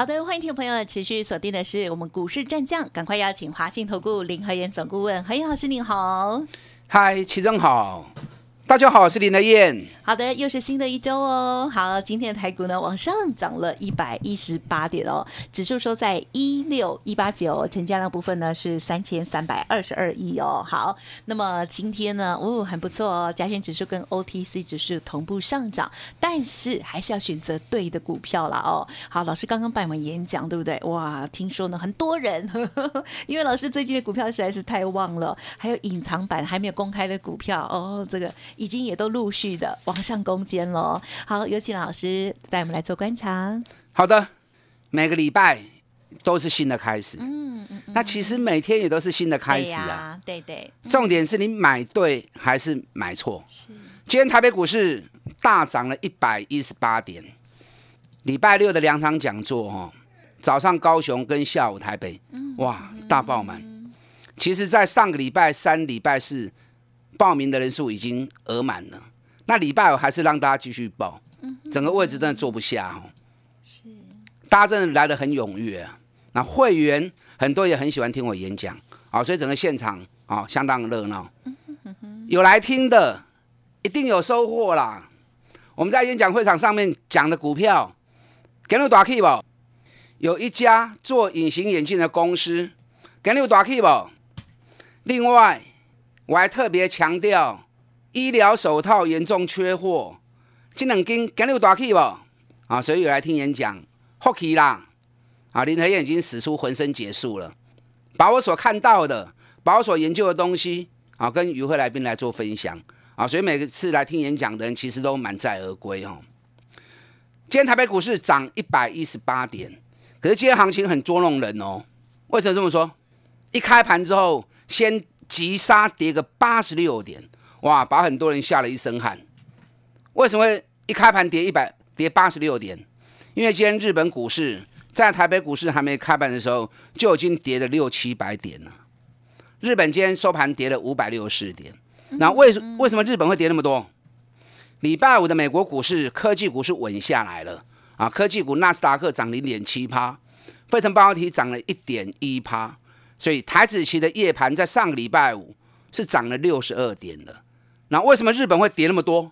好的，欢迎听众朋友持续锁定的是我们股市战将，赶快邀请华信投顾林和源总顾问何燕老师，您好。嗨，齐正好。大家好，我是林德燕。好的，又是新的一周哦。好，今天的台股呢往上涨了一百一十八点哦，指数收在一六一八九，成交量部分呢是三千三百二十二亿哦。好，那么今天呢，哦，很不错哦，加权指数跟 OTC 指数同步上涨，但是还是要选择对的股票啦哦。好，老师刚刚办完演讲，对不对？哇，听说呢很多人，因为老师最近的股票实在是太旺了，还有隐藏版还没有公开的股票哦，这个。已经也都陆续的往上攻坚了。好，有请老师带我们来做观察。好的，每个礼拜都是新的开始。嗯嗯。那其实每天也都是新的开始啊。对对。重点是你买对还是买错？是。今天台北股市大涨了一百一十八点。礼拜六的两场讲座哦，早上高雄跟下午台北，哇，大爆满。其实，在上个礼拜三、礼拜四。报名的人数已经额满了，那礼拜五还是让大家继续报，整个位置真的坐不下哦。是，大家真的来的很踊跃啊。那会员很多也很喜欢听我演讲啊，所以整个现场啊相当热闹。有来听的，一定有收获啦。我们在演讲会场上面讲的股票，给你打 key 不？有一家做隐形眼镜的公司，给你打 key 不？另外。我还特别强调，医疗手套严重缺货，这两斤今日有大气不？啊，所以有来听演讲，福气啦！啊，林和燕已经使出浑身解数了，把我所看到的，把我所研究的东西啊，跟与会来宾来做分享啊，所以每次来听演讲的人，其实都满载而归哦。今天台北股市涨一百一十八点，可是今天行情很捉弄人哦。为什么这么说？一开盘之后，先。急杀跌个八十六点，哇，把很多人吓了一身汗。为什么会一开盘跌一百跌八十六点？因为今天日本股市在台北股市还没开盘的时候就已经跌了六七百点了。日本今天收盘跌了五百六十点。那为什为什么日本会跌那么多？礼拜五的美国股市科技股是稳下来了啊，科技股纳斯达克涨零点七趴，费城半导体涨了一点一趴。所以台子期的夜盘在上个礼拜五是涨了六十二点的，那为什么日本会跌那么多？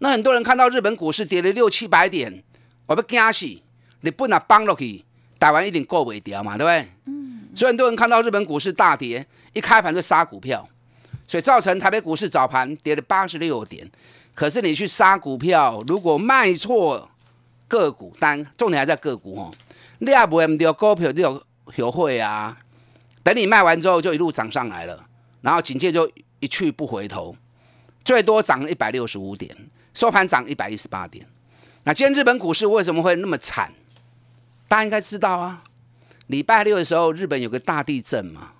那很多人看到日本股市跌了六七百点，我不惊死，你不拿帮落去，台湾一定过尾掉嘛，对不对？嗯。所以很多人看到日本股市大跌，一开盘就杀股票，所以造成台北股市早盘跌了八十六点。可是你去杀股票，如果卖错个股但，重点还在个股哦，你也不会唔掉股票，你有学会啊。等你卖完之后，就一路涨上来了，然后紧接着就一去不回头，最多涨一百六十五点，收盘涨一百一十八点。那今天日本股市为什么会那么惨？大家应该知道啊，礼拜六的时候日本有个大地震嘛。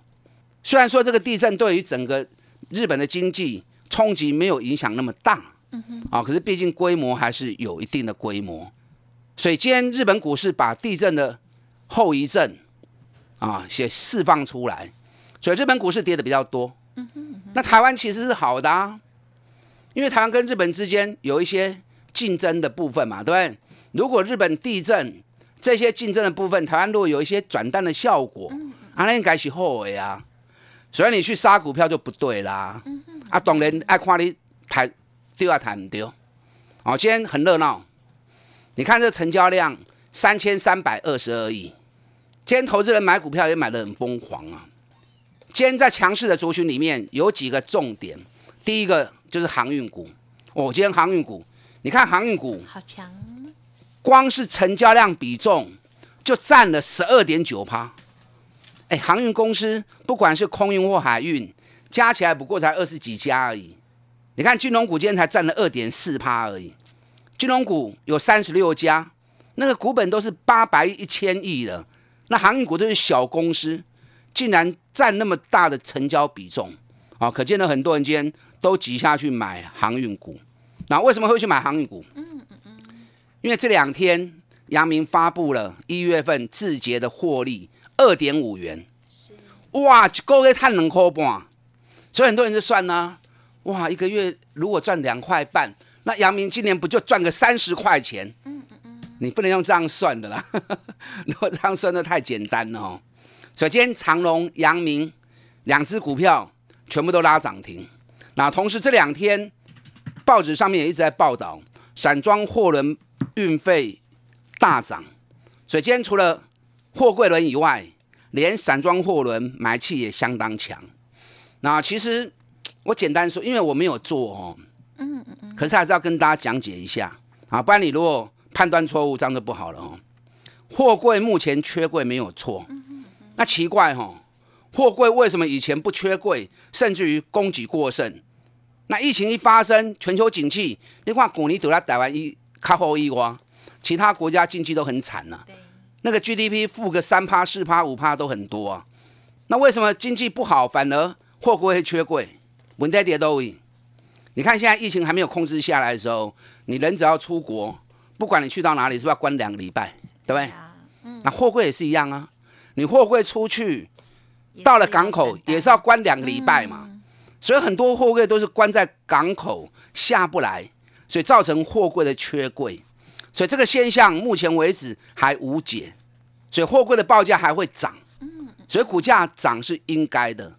虽然说这个地震对于整个日本的经济冲击没有影响那么大，嗯哼，啊，可是毕竟规模还是有一定的规模，所以今天日本股市把地震的后遗症。啊，先释放出来，所以日本股市跌的比较多。那台湾其实是好的啊，因为台湾跟日本之间有一些竞争的部分嘛，对不对？如果日本地震这些竞争的部分，台湾如果有一些转单的效果，啊，那应该是好的啊。所以你去杀股票就不对啦。啊，当然爱看你抬丢啊抬唔丢。哦，今天很热闹，你看这成交量三千三百二十二亿。今天投资人买股票也买得很疯狂啊！今天在强势的族群里面有几个重点，第一个就是航运股。哦，今天航运股，你看航运股好强，光是成交量比重就占了十二点九趴。哎，航运公司不管是空运或海运，加起来不过才二十几家而已。你看金融股今天才占了二点四趴而已，金融股有三十六家，那个股本都是八百一千亿的。那航运股都是小公司，竟然占那么大的成交比重，啊，可见的很多人今天都挤下去买航运股。那为什么会去买航运股？嗯嗯嗯，因为这两天阳明发布了一月份字节的获利二点五元，是哇，一个月赚两块半，所以很多人就算呢，哇，一个月如果赚两块半，那阳明今年不就赚个三十块钱？你不能用这样算的啦，如果这样算的太简单了哦。首先，长隆、阳明两只股票全部都拉涨停。那同时这两天报纸上面也一直在报道，散装货轮运费大涨。所以今天除了货柜轮以外，连散装货轮买气也相当强。那其实我简单说，因为我没有做哦，嗯嗯嗯，可是还是要跟大家讲解一下啊，不然你如果判断错误，这样就不好了哦。货柜目前缺柜没有错。那奇怪哈，货柜为什么以前不缺柜，甚至于供给过剩？那疫情一发生，全球景气，你看古尼走在台湾一靠后一挖，其他国家经济都很惨呐。那个 GDP 负个三趴、四趴、五趴都很多啊。那为什么经济不好，反而货柜会缺柜？文代跌都赢。你看现在疫情还没有控制下来的时候，你人只要出国，不管你去到哪里，是不是要关两个礼拜？对不对？那货柜也是一样啊。你货柜出去，到了港口也是要关两个礼拜嘛，所以很多货柜都是关在港口下不来，所以造成货柜的缺柜，所以这个现象目前为止还无解，所以货柜的报价还会涨，所以股价涨是应该的。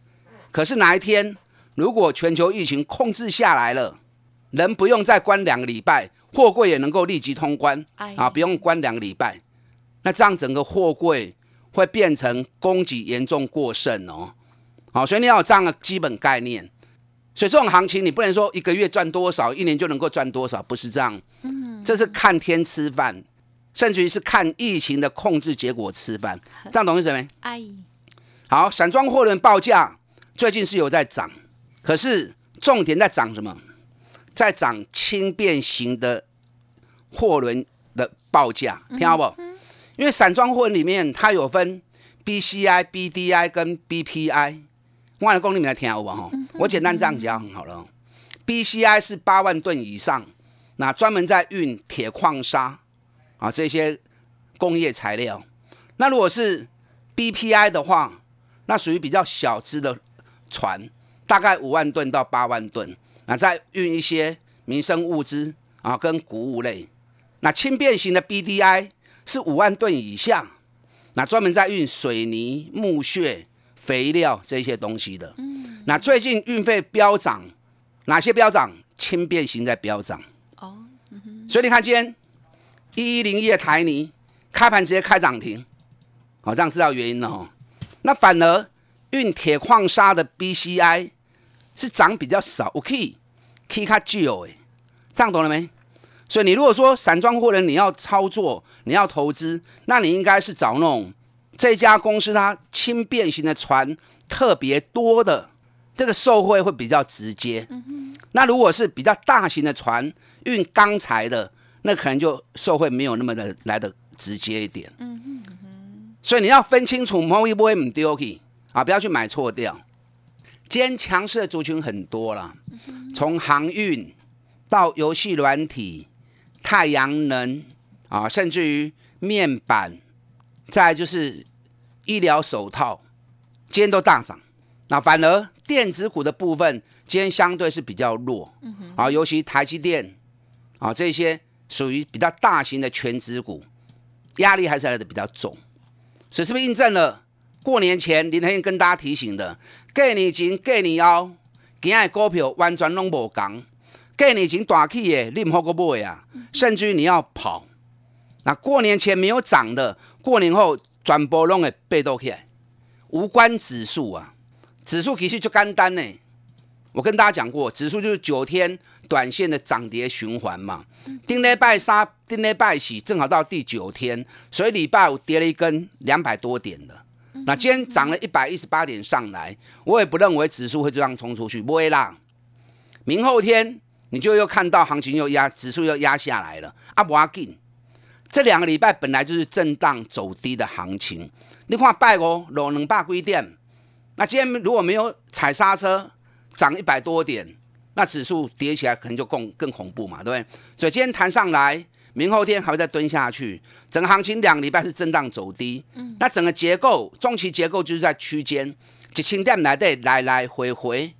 可是哪一天如果全球疫情控制下来了，人不用再关两个礼拜，货柜也能够立即通关啊，不用关两个礼拜，那这样整个货柜。会变成供给严重过剩哦，好，所以你要有这样的基本概念。所以这种行情你不能说一个月赚多少，一年就能够赚多少，不是这样。嗯，这是看天吃饭，甚至于是看疫情的控制结果吃饭。这样懂意思没？阿姨，好，散装货轮报价最近是有在涨，可是重点在涨什么？在涨轻便型的货轮的报价，听到不？因为散装货里面它有分 BCI、BDI 跟 BPI，我来供你们来听好不哈？我简单这样讲好了。BCI 是八万吨以上，那专门在运铁矿砂啊这些工业材料。那如果是 BPI 的话，那属于比较小只的船，大概五万吨到八万吨，那在运一些民生物资啊跟谷物类。那轻便型的 BDI。是五万吨以下，那专门在运水泥、木屑、肥料这些东西的。嗯，那最近运费飙涨，哪些飙涨？轻便型在飙涨。哦，所以你看今天一一零一的台泥开盘直接开涨停，好，这样知道原因了哦。那反而运铁矿砂的 BCI 是涨比较少，OK，K 卡旧哎，这样懂了没？所以你如果说散装货人你要操作，你要投资，那你应该是找那种这家公司它轻便型的船特别多的，这个受惠会比较直接。那如果是比较大型的船运钢材的，那可能就受惠没有那么的来的直接一点。所以你要分清楚，某一波唔丢去啊，不要去买错掉。今天强势的族群很多了，从航运到游戏软体。太阳能啊，甚至于面板，再就是医疗手套，今天都大涨。那反而电子股的部分，今天相对是比较弱。啊，尤其台积电啊，这些属于比较大型的全指股，压力还是来的比较重。所以是不是印证了过年前林天跟大家提醒的，过年前、过年后，今日股票完全拢无讲。过年前大起的，你唔好个买啊！甚至于你要跑，那过年前没有涨的，过年后转波拢会被动起来。无关指数啊，指数其实就简单呢。我跟大家讲过，指数就是九天短线的涨跌循环嘛。丁礼拜三、丁礼拜四正好到第九天，所以礼拜五跌了一根两百多点的。那今天涨了一百一十八点上来，我也不认为指数会这样冲出去，不会啦。明后天。你就又看到行情又压，指数又压下来了。啊，不要紧，这两个礼拜本来就是震荡走低的行情。你看拜哦，落两百几点，那今天如果没有踩刹车，涨一百多点，那指数跌起来可能就更更恐怖嘛，对不对？所以今天弹上来，明后天还会再蹲下去，整个行情两礼拜是震荡走低。嗯，那整个结构中期结构就是在区间，几千点来的来来回回，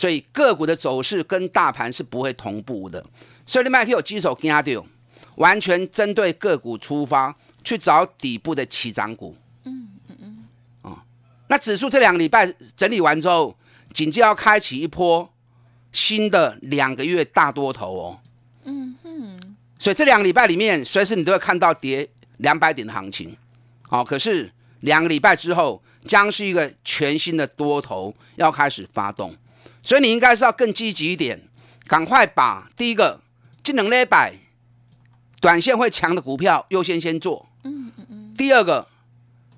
所以个股的走势跟大盘是不会同步的。所以你们可以有基手跟阿丢，完全针对个股出发去找底部的起涨股。嗯嗯嗯。哦，那指数这两个礼拜整理完之后，紧接要开启一波新的两个月大多头哦。嗯哼。所以这两个礼拜里面，随时你都会看到跌两百点的行情。好，可是两个礼拜之后，将是一个全新的多头要开始发动。所以你应该是要更积极一点，赶快把第一个。技能类百，短线会强的股票优先先做。嗯嗯嗯。第二个，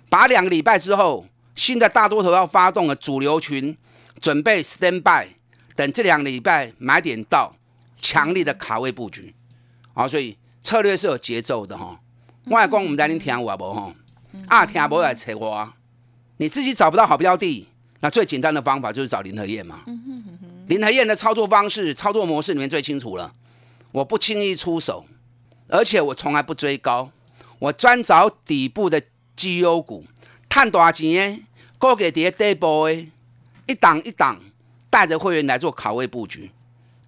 把两个礼拜之后，新的大多头要发动的主流群，准备 stand by，等这两个礼拜买点到，强力的卡位布局。好，所以策略是有节奏的哈。外公，我们在您听我不哈？啊，听不来扯我。你自己找不到好标的，那最简单的方法就是找林和燕嘛。林和燕的操作方式、操作模式，你们最清楚了。我不轻易出手，而且我从来不追高，我专找底部的绩优股，赚多少钱？高给跌底部的，一档一档带着会员来做卡位布局，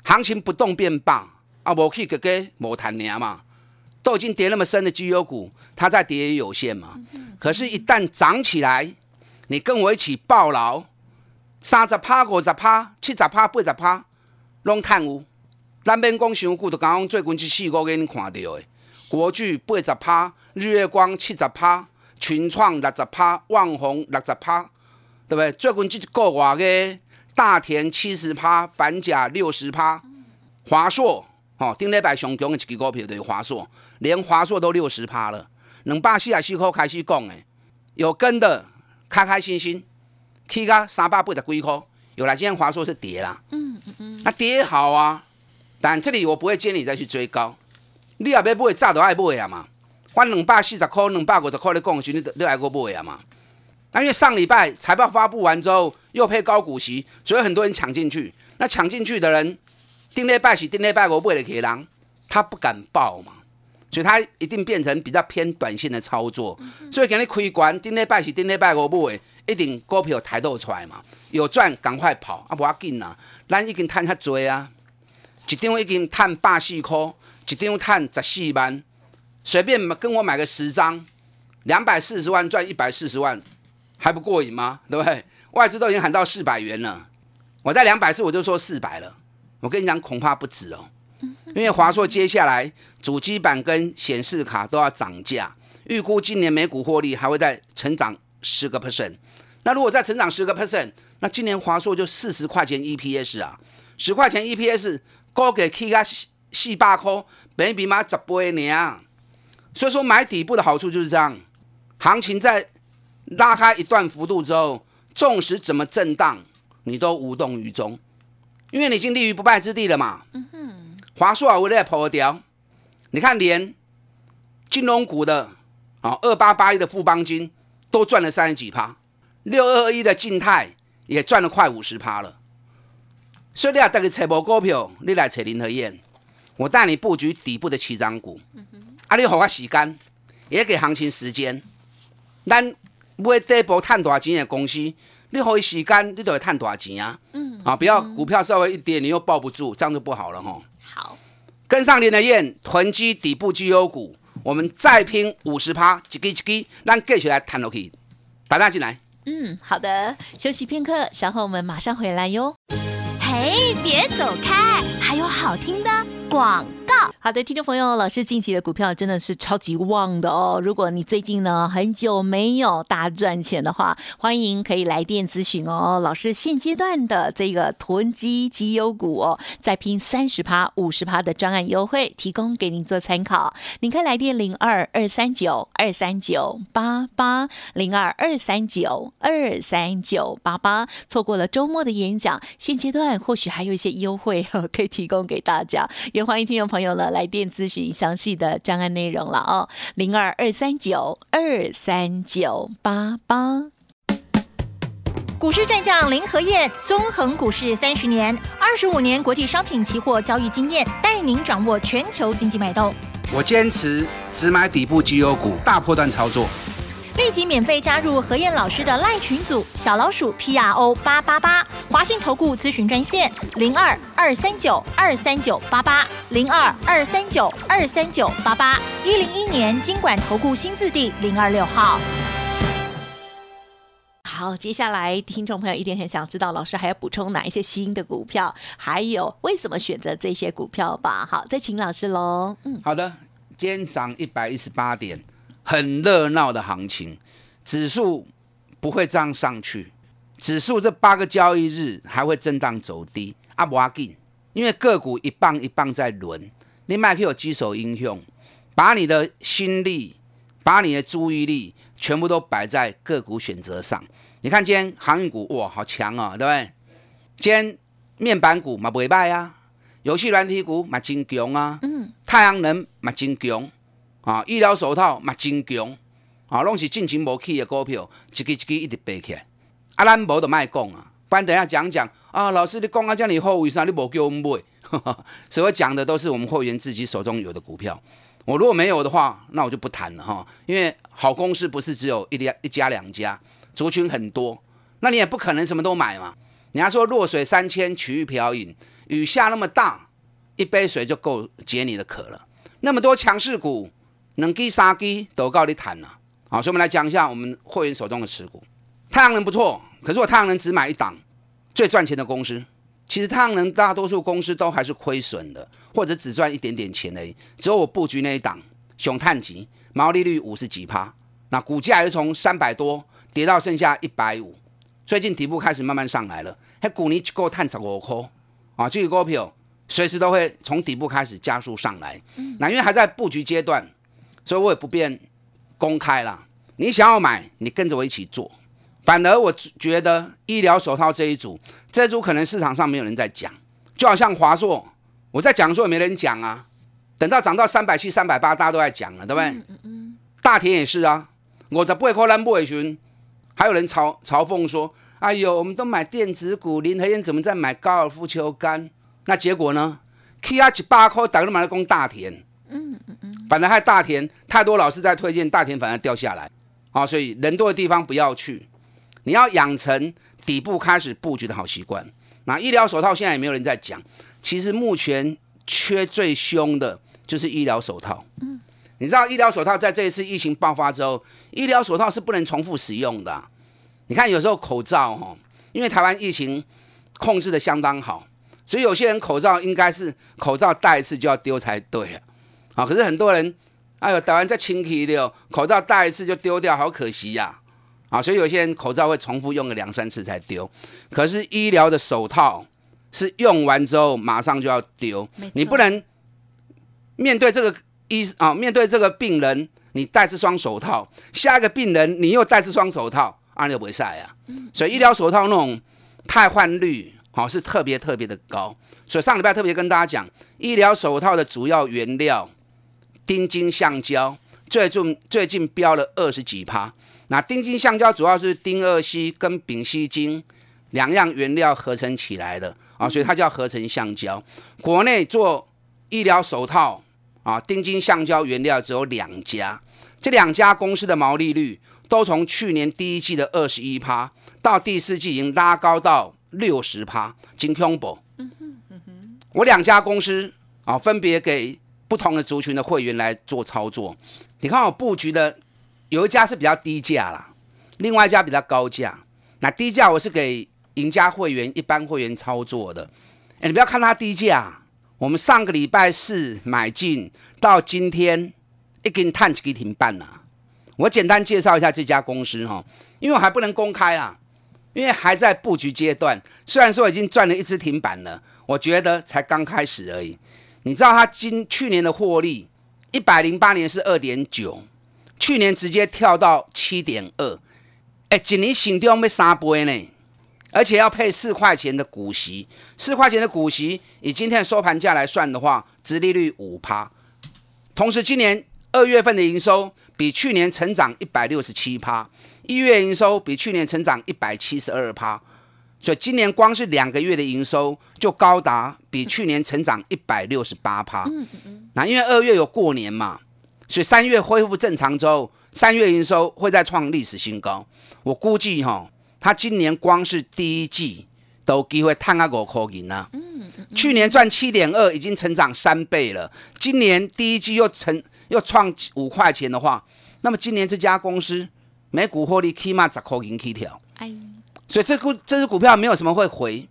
行情不动便罢啊！我可以给给某谈娘嘛，都已经跌那么深的绩优股，它再跌也有限嘛。可是，一旦涨起来，你跟我一起抱牢，三十趴、五十趴、七十趴、八十趴，拢探有。咱免讲上久，就刚刚最近这四个月你看到的，国巨八十趴，日月光七十趴，群创六十趴，旺宏六十趴，对不对？最近这个月的大田七十趴，反甲六十趴，华硕哦，顶礼拜上强的一支股票就是华硕，连华硕都六十趴了。两百四十四块开始讲的，有跟的开开心心，去到三百八十几块，有啦，今天华硕是跌啦，嗯嗯嗯，那跌好啊。但这里我不会建议你再去追高，你也要买早都爱买啊嘛。反两百四十块、两百五十块的讲时，你你爱过买啊嘛。那因为上礼拜财报发布完之后，又配高股息，所以很多人抢进去。那抢进去的人，定礼拜喜、定礼拜我买的给人，他不敢报嘛，所以它一定变成比较偏短线的操作。所以给你开关，顶礼拜是顶礼拜我买，一定股票抬头出来嘛，有赚赶快跑啊，不要紧啊，咱已经赚较多啊。一张已经赚百四块，一张赚十四万，随便跟我买个十张，两百四十万赚一百四十万，还不过瘾吗？对不对？外资都已经喊到四百元了，我在两百四我就说四百了。我跟你讲，恐怕不止哦，因为华硕接下来主机板跟显示卡都要涨价，预估今年每股获利还会再成长十个 percent。那如果再成长十个 percent，那今年华硕就四十块钱 EPS 啊，十块钱 EPS。高给起啊四百块，比比嘛十倍呢。所以说买底部的好处就是这样，行情在拉开一段幅度之后，纵使怎么震荡，你都无动于衷，因为你已经立于不败之地了嘛。嗯哼。华硕啊，为了破掉，你看连金融股的啊二八八一的富邦金都赚了三十几趴，六二二一的静态也赚了快五十趴了。所以你要带个财报股票，你来找林和燕，我带你布局底部的起涨股。啊，你给我时间，也给行情时间。咱买底部赚大钱的公司，你给时间，你就会赚大钱啊。嗯。啊，不要股票稍微一跌，你又抱不住，这样就不好了哈。跟上林和燕，囤积底部绩优股，我们再拼五十趴，一支一支，咱继续来谈落去。大家进来。嗯，好的。休息片刻，稍后我们马上回来哟。哎，别走开！还有好听的广告。好的，听众朋友，老师近期的股票真的是超级旺的哦。如果你最近呢很久没有大赚钱的话，欢迎可以来电咨询哦。老师现阶段的这个囤积绩优股哦，再拼三十趴、五十趴的专案优惠，提供给您做参考。您可以来电零二二三九二三九八八零二二三九二三九八八。错过了周末的演讲，现阶段或许还有一些优惠 可以提供给大家，也欢迎听众朋友呢。来电咨询详细的专案内容了哦，零二二三九二三九八八。股市战将林和燕，纵横股市三十年，二十五年国际商品期货交易经验，带您掌握全球经济脉动。我坚持只买底部绩优股，大波段操作。立即免费加入何燕老师的赖群组，小老鼠 P R O 八八八，华信投顾咨询专线零二二三九二三九八八零二二三九二三九八八，一零一年经管投顾新字第零二六号。好，接下来听众朋友一定很想知道，老师还要补充哪一些新的股票，还有为什么选择这些股票吧？好，再请老师喽。嗯，好的，今天涨一百一十八点。很热闹的行情，指数不会这样上去，指数这八个交易日还会震荡走低。阿不阿紧，因为个股一棒一棒在轮，你麦克有几手英雄，把你的心力、把你的注意力全部都摆在个股选择上。你看今天航运股哇，好强哦，对不对？今天面板股嘛不败啊，游戏软体股嘛真强啊，嗯，太阳能嘛真强。啊，医疗手套嘛真强，啊，拢是进前无起的股票，一支一支一直爬起来。啊，咱无就卖讲啊，不然等下讲讲啊，老师你讲啊，这样好，为啥你无叫我们买？所以讲的都是我们会员自己手中有的股票。我如果没有的话，那我就不谈了哈。因为好公司不是只有一家一家两家，族群很多，那你也不可能什么都买嘛。人家说弱水三千，取一瓢饮，雨下那么大，一杯水就够解你的渴了。那么多强势股。两基三基都告你谈了，好，所以我们来讲一下我们会员手中的持股。太阳能不错，可是我太阳能只买一档最赚钱的公司。其实太阳能大多数公司都还是亏损的，或者只赚一点点钱而已。只有我布局那一档熊碳级，毛利率五十几趴，那股价又从三百多跌到剩下一百五，最近底部开始慢慢上来了。还股尼够探十五块啊，这个股票随时都会从底部开始加速上来。那因为还在布局阶段。所以我也不便公开了。你想要买，你跟着我一起做。反而我觉得医疗手套这一组，这组可能市场上没有人在讲，就好像华硕，我在讲的时候也没人讲啊。等到涨到三百七、三百八，大家都在讲了，对不对？大田也是啊，我的不会扣篮不会群，还有人嘲嘲讽说：“哎呦，我们都买电子股，林和燕怎么在买高尔夫球杆？”那结果呢？K 啊一百块，大家都买来攻大田。嗯。反正还大田太多老师在推荐大田，反而掉下来，啊，所以人多的地方不要去，你要养成底部开始布局的好习惯。那医疗手套现在也没有人在讲，其实目前缺最凶的就是医疗手套。嗯，你知道医疗手套在这一次疫情爆发之后，医疗手套是不能重复使用的。你看有时候口罩哈，因为台湾疫情控制的相当好，所以有些人口罩应该是口罩戴一次就要丢才对。啊！可是很多人，哎呦，戴完再清洗的，口罩戴一次就丢掉，好可惜呀！啊，所以有些人口罩会重复用个两三次才丢。可是医疗的手套是用完之后马上就要丢，你不能面对这个医啊，面对这个病人，你戴这双手套，下一个病人你又戴这双手套，啊，就不会晒啊。所以医疗手套那种汰换率，好是特别特别的高。所以上礼拜特别跟大家讲，医疗手套的主要原料。丁金橡胶最近最近飙了二十几趴，那丁金橡胶主要是丁二烯跟丙烯腈两样原料合成起来的啊，所以它叫合成橡胶。国内做医疗手套啊，丁金橡胶原料只有两家，这两家公司的毛利率都从去年第一季的二十一趴，到第四季已经拉高到六十趴，金恐怖。嗯哼嗯哼，我两家公司啊，分别给。不同的族群的会员来做操作，你看我布局的有一家是比较低价啦，另外一家比较高价。那低价我是给赢家会员、一般会员操作的。哎，你不要看它低价，我们上个礼拜四买进到今天一根探几停半了。我简单介绍一下这家公司哈，因为我还不能公开啦，因为还在布局阶段。虽然说已经赚了一只停板了，我觉得才刚开始而已。你知道他今去年的获利一百零八年是二点九，去年直接跳到七点二，哎，今年新掉没三倍呢，而且要配四块钱的股息，四块钱的股息以今天的收盘价来算的话，殖利率五趴，同时今年二月份的营收比去年成长一百六十七趴，一月营收比去年成长一百七十二趴，所以今年光是两个月的营收就高达比去年成长一百六十八趴。那因为二月有过年嘛，所以三月恢复正常之后，三月营收会再创历史新高。我估计哈，它今年光是第一季都机会探个五块银啊。去年赚七点二，已经成长三倍了。今年第一季又成又创五块钱的话，那么今年这家公司每股获利起码十块银起跳。哎，所以这股这只股票没有什么会回，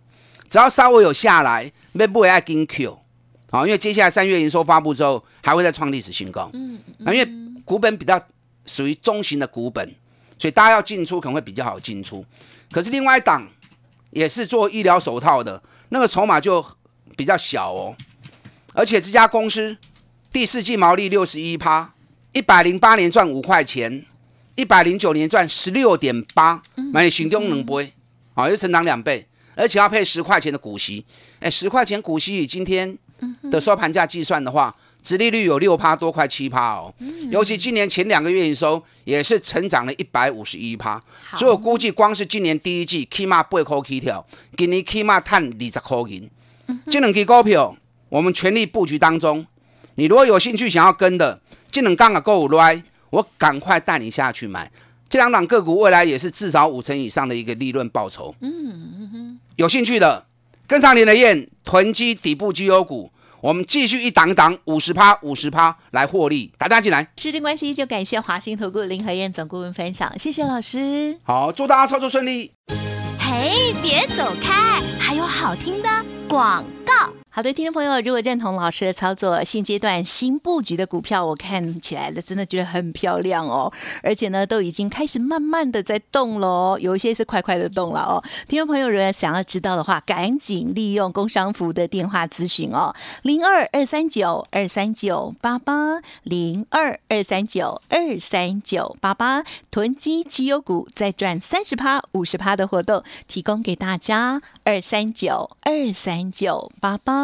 只要稍微有下来，没不会爱跟 Q。好，因为接下来三月营收发布之后，还会再创历史新高。嗯，那因为股本比较属于中型的股本，所以大家要进出可能会比较好进出。可是另外一档也是做医疗手套的，那个筹码就比较小哦。而且这家公司第四季毛利六十一趴，一百零八年赚五块钱，一百零九年赚十六点八，买行动能倍，啊，又成长两倍，而且要配十块钱的股息。哎，十块钱股息以今天的收盘价计算的话，殖利率有六趴多，快七趴哦。尤其今年前两个月营收也是成长了一百五十一趴，所以我估计光是今年第一季起码八块起跳，今年起码赚二十块银。这两支股票我们全力布局当中，你如果有兴趣想要跟的，这两杠啊够来，我赶快带你下去买。这两档个股未来也是至少五成以上的一个利润报酬。嗯有兴趣的跟上林的燕囤积底部绩优股，我们继续一档一档五十趴五十趴来获利，大家进来。时间关系，就感谢华兴投顾林和燕总顾问分享，谢谢老师。好，祝大家操作顺利。嘿，别走开，还有好听的广告。好的，听众朋友，如果认同老师的操作，现阶段新布局的股票，我看起来的真的觉得很漂亮哦，而且呢，都已经开始慢慢的在动喽，有一些是快快的动了哦。听众朋友，如果想要知道的话，赶紧利用工商服的电话咨询哦，零二二三九二三九八八零二二三九二三九八八，囤积绩优股再赚三十趴、五十趴的活动，提供给大家二三九二三九八八。